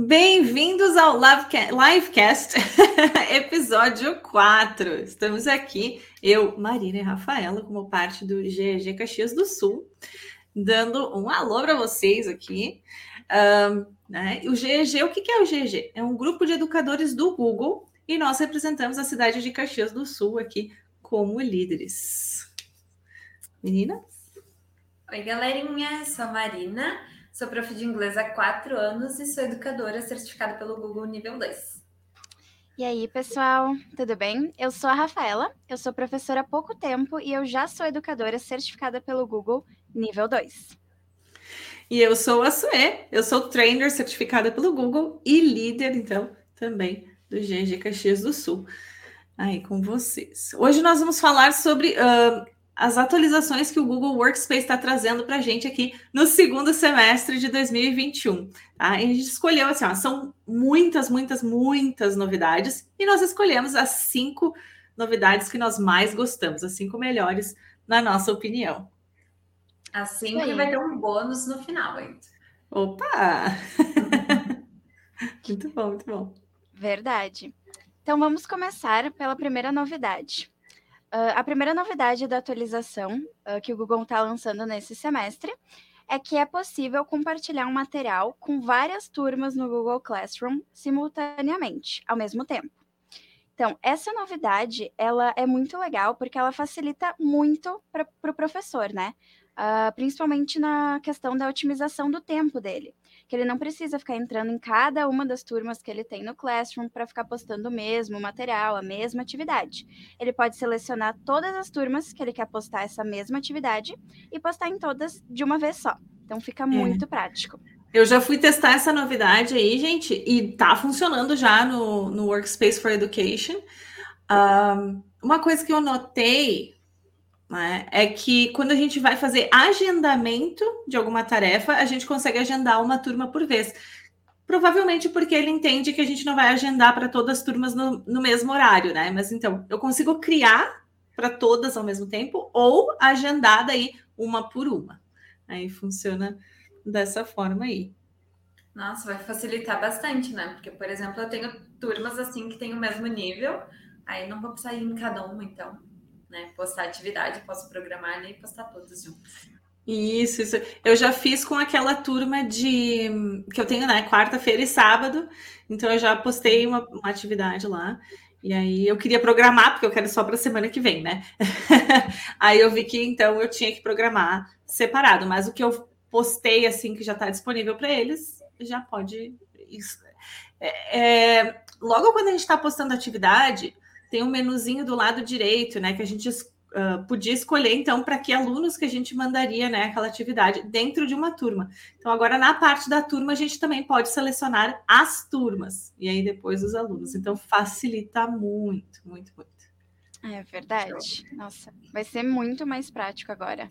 Bem-vindos ao Livecast, episódio 4. Estamos aqui, eu, Marina e Rafaela, como parte do GG Caxias do Sul, dando um alô para vocês aqui. Um, né? O GG, o que é o GG? É um grupo de educadores do Google e nós representamos a cidade de Caxias do Sul aqui como líderes. Meninas? Oi, galerinha, sou a Marina. Sou prof de inglês há quatro anos e sou educadora certificada pelo Google Nível 2. E aí, pessoal, tudo bem? Eu sou a Rafaela, eu sou professora há pouco tempo e eu já sou educadora certificada pelo Google Nível 2. E eu sou a Sue, eu sou trainer certificada pelo Google e líder, então, também do GG Caxias do Sul. Aí com vocês. Hoje nós vamos falar sobre uh, as atualizações que o Google Workspace está trazendo para a gente aqui no segundo semestre de 2021. Tá? E a gente escolheu assim, ó, são muitas, muitas, muitas novidades, e nós escolhemos as cinco novidades que nós mais gostamos, as cinco melhores, na nossa opinião. Assim que vai ter um bônus no final ainda. Opa! muito bom, muito bom. Verdade. Então vamos começar pela primeira novidade. Uh, a primeira novidade da atualização uh, que o Google está lançando nesse semestre é que é possível compartilhar um material com várias turmas no Google Classroom simultaneamente, ao mesmo tempo. Então, essa novidade, ela é muito legal porque ela facilita muito para o pro professor, né? Uh, principalmente na questão da otimização do tempo dele que ele não precisa ficar entrando em cada uma das turmas que ele tem no Classroom para ficar postando o mesmo material, a mesma atividade. Ele pode selecionar todas as turmas que ele quer postar essa mesma atividade e postar em todas de uma vez só. Então fica é. muito prático. Eu já fui testar essa novidade aí, gente, e tá funcionando já no, no Workspace for Education. Um, uma coisa que eu notei né, é que quando a gente vai fazer agendamento de alguma tarefa, a gente consegue agendar uma turma por vez. Provavelmente porque ele entende que a gente não vai agendar para todas as turmas no, no mesmo horário, né? Mas então, eu consigo criar para todas ao mesmo tempo ou agendar daí uma por uma. Aí funciona dessa forma aí. Nossa, vai facilitar bastante, né? Porque, por exemplo, eu tenho turmas assim que têm o mesmo nível, aí não vou precisar ir em cada uma, então né? Postar atividade, posso programar ali e postar todos juntos. Isso, isso. Eu já fiz com aquela turma de que eu tenho, né? Quarta-feira e sábado. Então eu já postei uma, uma atividade lá. E aí eu queria programar, porque eu quero só para semana que vem, né? aí eu vi que então eu tinha que programar separado, mas o que eu postei assim que já está disponível para eles, já pode. Isso. É, é, logo quando a gente está postando atividade, tem um menuzinho do lado direito, né? Que a gente uh, podia escolher, então, para que alunos que a gente mandaria, né? Aquela atividade dentro de uma turma. Então, agora, na parte da turma, a gente também pode selecionar as turmas e aí depois os alunos. Então, facilita muito, muito, muito. É verdade. Nossa, vai ser muito mais prático agora.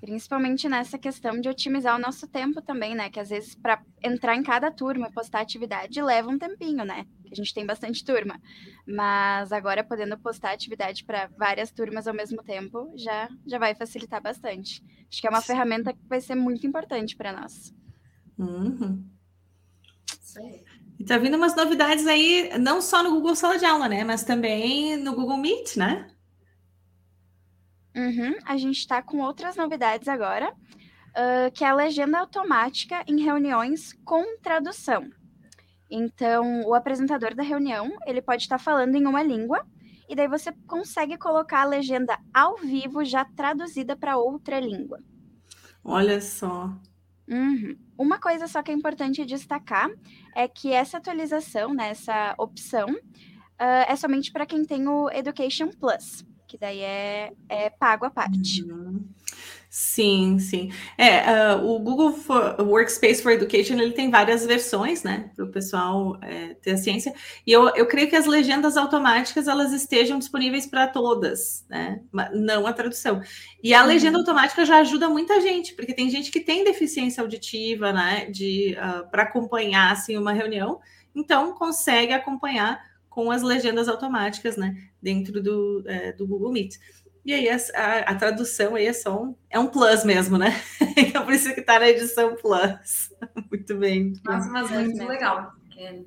Principalmente nessa questão de otimizar o nosso tempo também, né? Que às vezes para entrar em cada turma, postar atividade leva um tempinho, né? A gente tem bastante turma. Mas agora podendo postar atividade para várias turmas ao mesmo tempo, já já vai facilitar bastante. Acho que é uma Sim. ferramenta que vai ser muito importante para nós. Uhum. E tá vindo umas novidades aí, não só no Google Sala de Aula, né? Mas também no Google Meet, né? Uhum, a gente está com outras novidades agora, uh, que é a legenda automática em reuniões com tradução. Então, o apresentador da reunião, ele pode estar falando em uma língua, e daí você consegue colocar a legenda ao vivo já traduzida para outra língua. Olha só. Uhum. Uma coisa só que é importante destacar é que essa atualização, né, essa opção, uh, é somente para quem tem o Education Plus que daí é, é pago a parte. Uhum. Sim, sim. É, uh, o Google for, Workspace for Education ele tem várias versões, né, para o pessoal é, ter a ciência. E eu, eu creio que as legendas automáticas elas estejam disponíveis para todas, né, não a tradução. E a uhum. legenda automática já ajuda muita gente, porque tem gente que tem deficiência auditiva, né, de uh, para acompanhar assim uma reunião, então consegue acompanhar com as legendas automáticas, né, dentro do, é, do Google Meet. E aí a, a, a, tradução aí é só um, é um plus mesmo, né? Então por isso que tá na edição plus. Muito bem. Nossa, mas muito legal, porque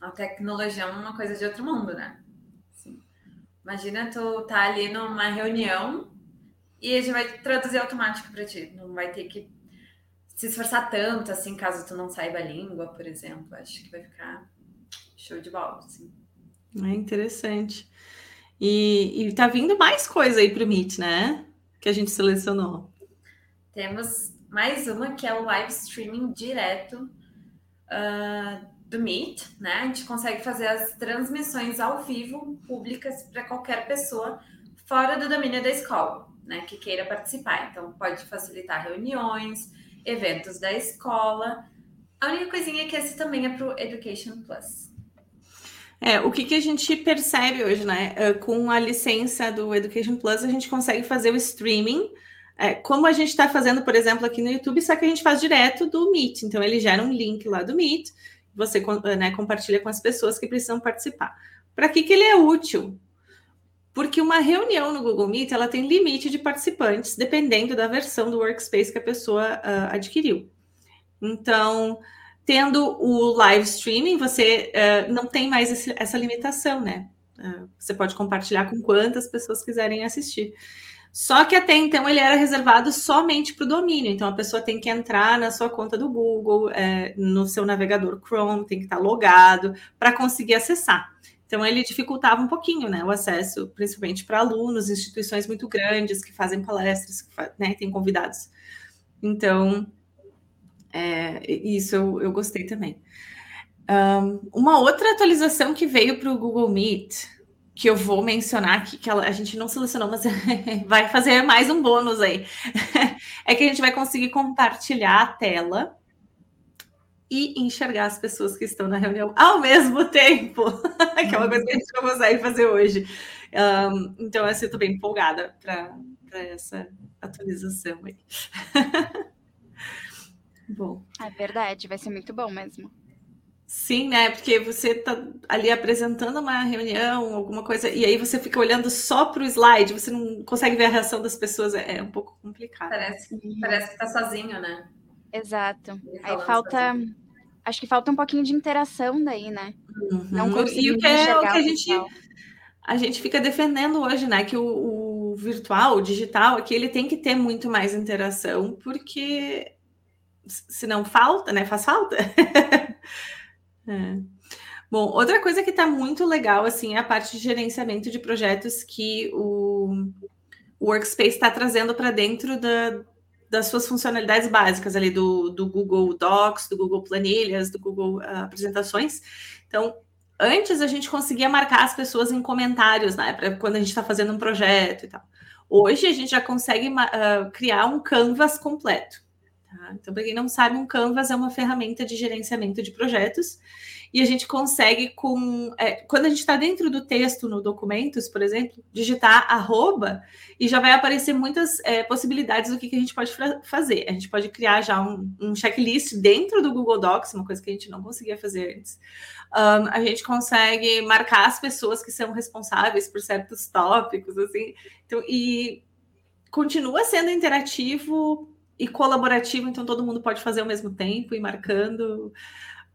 a tecnologia é uma coisa de outro mundo, né? Assim, imagina tu tá ali numa reunião e a gente vai traduzir automático para ti. Não vai ter que se esforçar tanto, assim, caso tu não saiba a língua, por exemplo. Acho que vai ficar show de bola, assim. É interessante. E, e tá vindo mais coisa aí para o Meet, né? Que a gente selecionou. Temos mais uma que é o live streaming direto uh, do Meet, né? A gente consegue fazer as transmissões ao vivo, públicas, para qualquer pessoa fora do domínio da escola, né? Que queira participar. Então, pode facilitar reuniões, eventos da escola. A única coisinha é que esse também é para o Education Plus. É, o que, que a gente percebe hoje, né? É, com a licença do Education Plus, a gente consegue fazer o streaming, é, como a gente está fazendo, por exemplo, aqui no YouTube, só que a gente faz direto do Meet. Então, ele gera um link lá do Meet, você né, compartilha com as pessoas que precisam participar. Para que, que ele é útil? Porque uma reunião no Google Meet ela tem limite de participantes, dependendo da versão do workspace que a pessoa uh, adquiriu. Então, tendo o live streaming, você uh, não tem mais esse, essa limitação, né? Uh, você pode compartilhar com quantas pessoas quiserem assistir. Só que até então ele era reservado somente para o domínio. Então a pessoa tem que entrar na sua conta do Google, é, no seu navegador Chrome, tem que estar logado para conseguir acessar. Então, ele dificultava um pouquinho né, o acesso, principalmente para alunos, instituições muito grandes que fazem palestras, que né, tem convidados. Então, é, isso eu, eu, gostei também. Um, uma outra atualização que veio para o Google Meet, que eu vou mencionar aqui, que a gente não selecionou, mas vai fazer mais um bônus aí, é que a gente vai conseguir compartilhar a tela e enxergar as pessoas que estão na reunião ao mesmo tempo, que é uma coisa que a gente não consegue fazer hoje. Um, então, assim, eu estou bem empolgada para essa atualização aí. Bom. É verdade, vai ser muito bom mesmo. Sim, né? Porque você está ali apresentando uma reunião, alguma coisa, e aí você fica olhando só para o slide, você não consegue ver a reação das pessoas, é, é um pouco complicado. Parece, parece que está sozinho, né? Exato. Aí falta. Acho que falta um pouquinho de interação daí, né? Uhum. Não e o que é o que a gente, a gente fica defendendo hoje, né? Que o, o, virtual, o digital, aqui ele tem que ter muito mais interação, porque se não falta, né? Faz falta. é. Bom, outra coisa que está muito legal assim é a parte de gerenciamento de projetos que o, Workspace está trazendo para dentro da, das suas funcionalidades básicas ali do, do Google Docs, do Google Planilhas, do Google uh, Apresentações. Então, antes a gente conseguia marcar as pessoas em comentários, né, para quando a gente está fazendo um projeto e tal. Hoje a gente já consegue uh, criar um canvas completo. Tá? Então, para quem não sabe, um canvas é uma ferramenta de gerenciamento de projetos e a gente consegue com é, quando a gente está dentro do texto no documentos, por exemplo, digitar arroba e já vai aparecer muitas é, possibilidades do que, que, a gente pode fazer. A gente pode criar já um, um, checklist dentro do Google Docs, uma coisa que a gente não conseguia fazer antes. Um, a gente consegue marcar as pessoas que são responsáveis por certos tópicos, assim. Então, e continua sendo interativo e colaborativo, então todo mundo pode fazer ao mesmo tempo e marcando.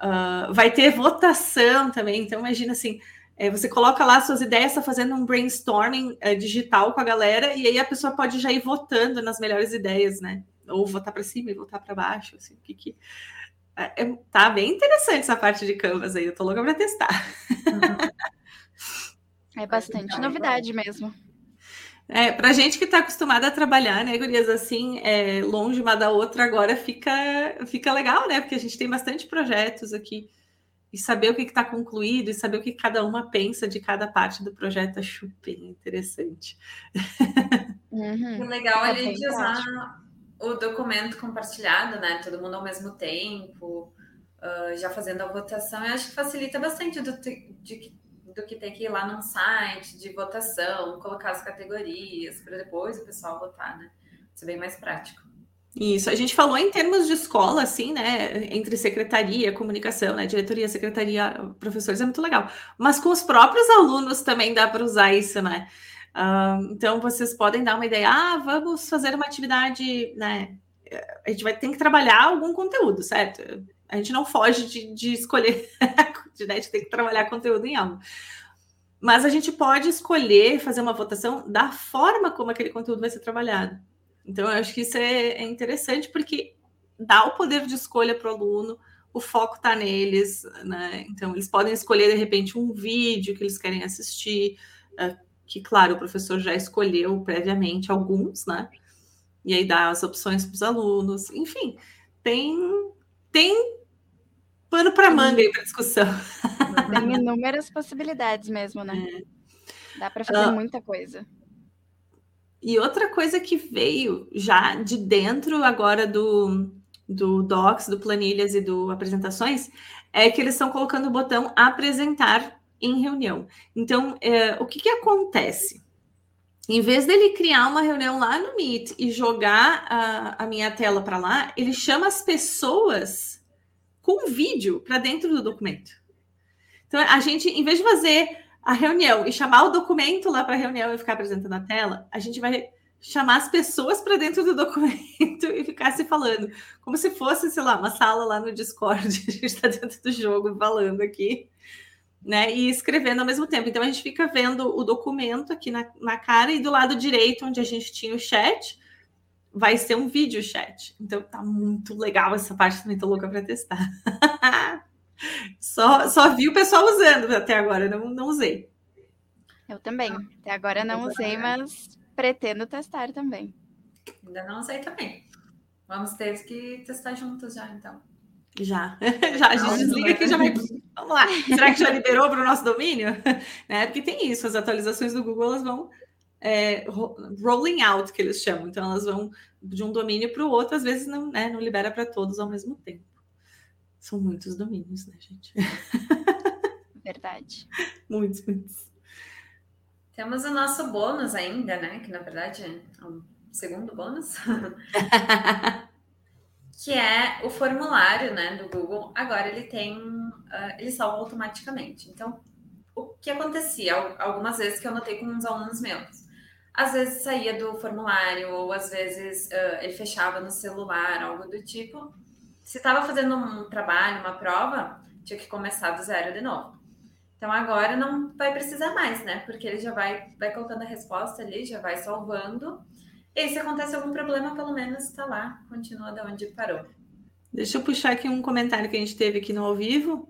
Uh, vai ter votação também, então imagina assim, é, você coloca lá suas ideias, está fazendo um brainstorming é, digital com a galera, e aí a pessoa pode já ir votando nas melhores ideias, né? Ou votar para cima e votar para baixo, assim, o que que... É, é, tá bem interessante essa parte de Canvas aí, eu tô louca para testar. É bastante novidade mesmo. É, para gente que está acostumada a trabalhar, né, gurias, assim, é, longe uma da outra, agora fica, fica legal, né? Porque a gente tem bastante projetos aqui. E saber o que está concluído e saber o que cada uma pensa de cada parte do projeto, acho bem interessante. Uhum. O legal é a gente usar o documento compartilhado, né? Todo mundo ao mesmo tempo, uh, já fazendo a votação. Eu acho que facilita bastante do, de, do que ter que ir lá num site de votação, colocar as categorias, para depois o pessoal votar, né? Isso é bem mais prático. Isso, a gente falou em termos de escola, assim, né? Entre secretaria, comunicação, né? Diretoria, secretaria, professores, é muito legal. Mas com os próprios alunos também dá para usar isso, né? Uh, então, vocês podem dar uma ideia, ah, vamos fazer uma atividade, né? A gente vai ter que trabalhar algum conteúdo, certo? A gente não foge de, de escolher, de, né, de ter que trabalhar conteúdo em algo. Mas a gente pode escolher fazer uma votação da forma como aquele conteúdo vai ser trabalhado. Então, eu acho que isso é, é interessante, porque dá o poder de escolha para o aluno, o foco está neles, né? Então, eles podem escolher, de repente, um vídeo que eles querem assistir, uh, que, claro, o professor já escolheu previamente alguns, né? E aí dá as opções para os alunos. Enfim, tem, tem pano para manga aí para discussão. Tem inúmeras possibilidades mesmo, né? É. Dá para fazer uh, muita coisa. E outra coisa que veio já de dentro agora do, do Docs, do Planilhas e do Apresentações, é que eles estão colocando o botão apresentar em reunião. Então, é, o que, que acontece? Em vez dele criar uma reunião lá no Meet e jogar a, a minha tela para lá, ele chama as pessoas com vídeo para dentro do documento. Então, a gente, em vez de fazer a reunião e chamar o documento lá para a reunião e ficar apresentando a tela, a gente vai chamar as pessoas para dentro do documento e ficar se falando, como se fosse, sei lá, uma sala lá no Discord, a gente está dentro do jogo falando aqui, né? E escrevendo ao mesmo tempo. Então a gente fica vendo o documento aqui na, na cara e do lado direito, onde a gente tinha o chat, vai ser um vídeo chat. Então tá muito legal essa parte, também tô louca para testar. só, só vi o pessoal usando até agora, não, não usei. Eu também. Até agora não usei, mas pretendo testar também. Ainda não usei também. Vamos ter que testar juntos já, então. Já, já, a gente desliga aqui já vai. Vamos lá. Será que já liberou para o nosso domínio? né? Porque tem isso, as atualizações do Google elas vão é, rolling out, que eles chamam. Então, elas vão de um domínio para o outro, às vezes não, né, não libera para todos ao mesmo tempo. São muitos domínios, né, gente? Verdade. muitos, muitos. Temos o nosso bônus ainda, né? Que na verdade é um segundo bônus. Que é o formulário né, do Google. Agora ele tem, uh, ele salva automaticamente. Então, o que acontecia algumas vezes que eu notei com uns alunos meus? Às vezes saía do formulário, ou às vezes uh, ele fechava no celular, algo do tipo. Se estava fazendo um trabalho, uma prova, tinha que começar do zero de novo. Então agora não vai precisar mais, né? Porque ele já vai, vai colocando a resposta ali, já vai salvando. E se acontece algum problema, pelo menos está lá, continua de onde parou. Deixa eu puxar aqui um comentário que a gente teve aqui no ao vivo.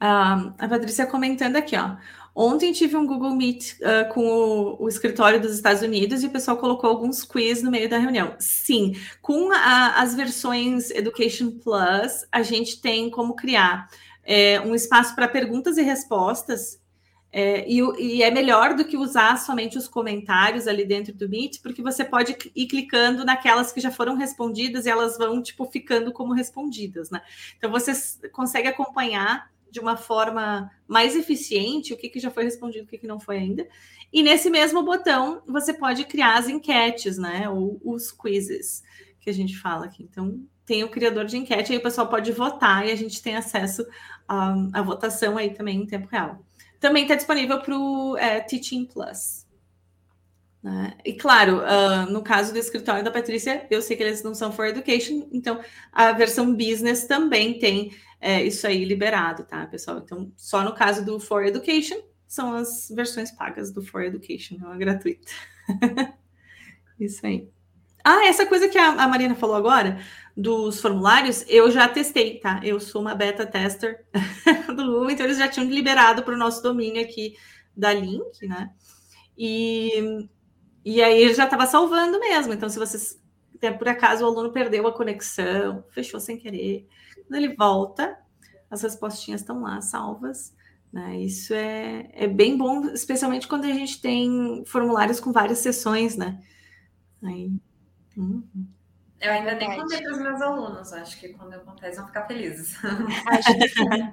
Uh, a Patrícia comentando aqui, ó. Ontem tive um Google Meet uh, com o, o, escritório dos Estados Unidos e o pessoal colocou alguns quiz no meio da reunião. Sim, com a, as versões Education Plus, a gente tem como criar é, um espaço para perguntas e respostas. É, e, e, é melhor do que usar somente os comentários ali dentro do Meet, porque você pode ir clicando naquelas que já foram respondidas e elas vão, tipo, ficando como respondidas, né? Então, você consegue acompanhar de uma forma mais eficiente o que, que já foi respondido, o que, que não foi ainda. E nesse mesmo botão, você pode criar as enquetes, né? Ou os quizzes que a gente fala aqui. Então, tem o criador de enquete, aí o pessoal pode votar e a gente tem acesso à, à votação aí também em tempo real. Também está disponível para o é, Teaching Plus. Né? E claro, uh, no caso do escritório da Patrícia, eu sei que eles não são for education, então a versão business também tem é, isso aí liberado, tá, pessoal? Então, só no caso do for education são as versões pagas do for education, não é gratuita. isso aí. Ah, essa coisa que a, a Marina falou agora, dos formulários, eu já testei, tá? Eu sou uma beta tester do Google, então eles já tinham liberado para o nosso domínio aqui da Link, né? E, e aí ele já estava salvando mesmo. Então, se vocês, por acaso, o aluno perdeu a conexão, fechou sem querer, quando ele volta, as respostinhas estão lá salvas. Né? Isso é, é bem bom, especialmente quando a gente tem formulários com várias sessões, né? Aí Uhum. Eu ainda nem contei para os meus alunos, acho que quando eu contar eles vão ficar felizes. Acho que sim.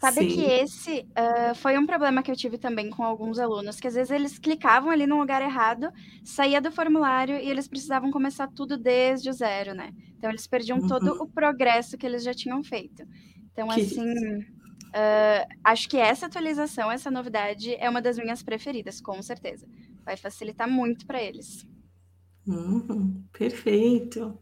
Sabe sim. que esse uh, foi um problema que eu tive também com alguns alunos, que às vezes eles clicavam ali no lugar errado, saía do formulário e eles precisavam começar tudo desde o zero, né? Então eles perdiam uhum. todo o progresso que eles já tinham feito. Então, que assim, uh, acho que essa atualização, essa novidade, é uma das minhas preferidas, com certeza. vai facilitar muito para eles. Uhum, perfeito.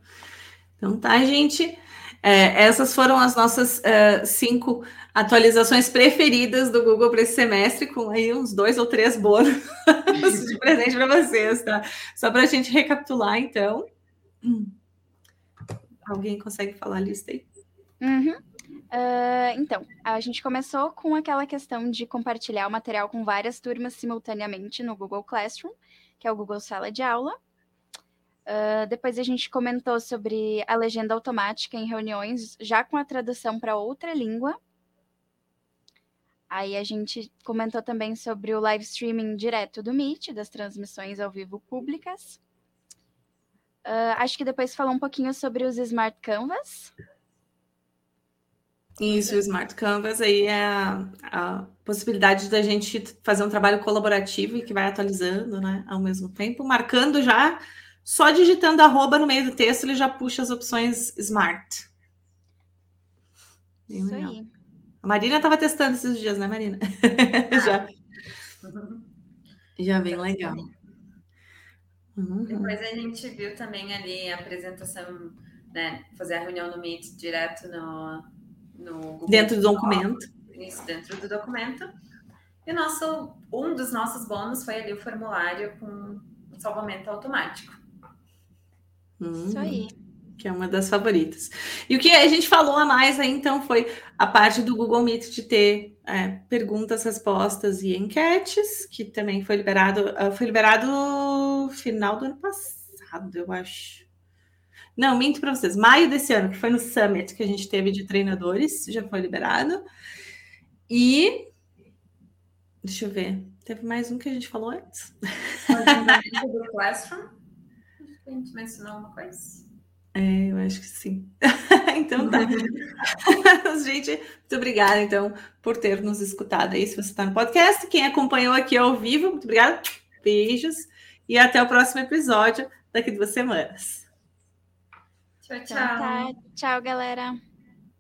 Então tá, gente. É, essas foram as nossas uh, cinco atualizações preferidas do Google para esse semestre, com aí uns dois ou três bônus de presente para vocês, tá? Só para a gente recapitular, então. Alguém consegue falar a lista aí? Uhum. Uh, então, a gente começou com aquela questão de compartilhar o material com várias turmas simultaneamente no Google Classroom, que é o Google Sala de Aula. Uh, depois a gente comentou sobre a legenda automática em reuniões, já com a tradução para outra língua. Aí a gente comentou também sobre o live streaming direto do Meet, das transmissões ao vivo públicas. Uh, acho que depois falou um pouquinho sobre os Smart Canvas. Isso, o Smart Canvas aí é a, a, possibilidade da gente fazer um trabalho colaborativo e que vai atualizando, né, ao mesmo tempo, marcando já, só digitando arroba no meio do texto, ele já puxa as opções Smart. Bem Isso legal. aí. A Marina estava testando esses dias, né, Marina? Ah. já. Já bem legal. Uhum. Depois a gente viu também ali a apresentação, né, fazer a reunião no Meet direto no, no dentro do documento. Isso, dentro do documento. E nosso, um dos nossos bônus foi ali o formulário com salvamento automático. Hum, Isso aí. Que é uma das favoritas. E o que a gente falou a mais aí, então, foi a parte do Google Meet de ter é, perguntas, respostas e enquetes, que também foi liberado, uh, foi liberado final do ano passado, eu acho. Não, minto para vocês. Maio desse ano, que foi no Summit que a gente teve de treinadores, já foi liberado. E. Deixa eu ver. Teve mais um que a gente falou antes. do Classroom. A gente mencionou uma coisa. É, eu acho que sim. então tá. gente, muito obrigada, então, por ter nos escutado aí, se você está no podcast. Quem acompanhou aqui ao vivo, muito obrigada. Beijos. E até o próximo episódio, daqui duas semanas. Tchau, tchau. Tá. Tchau, galera.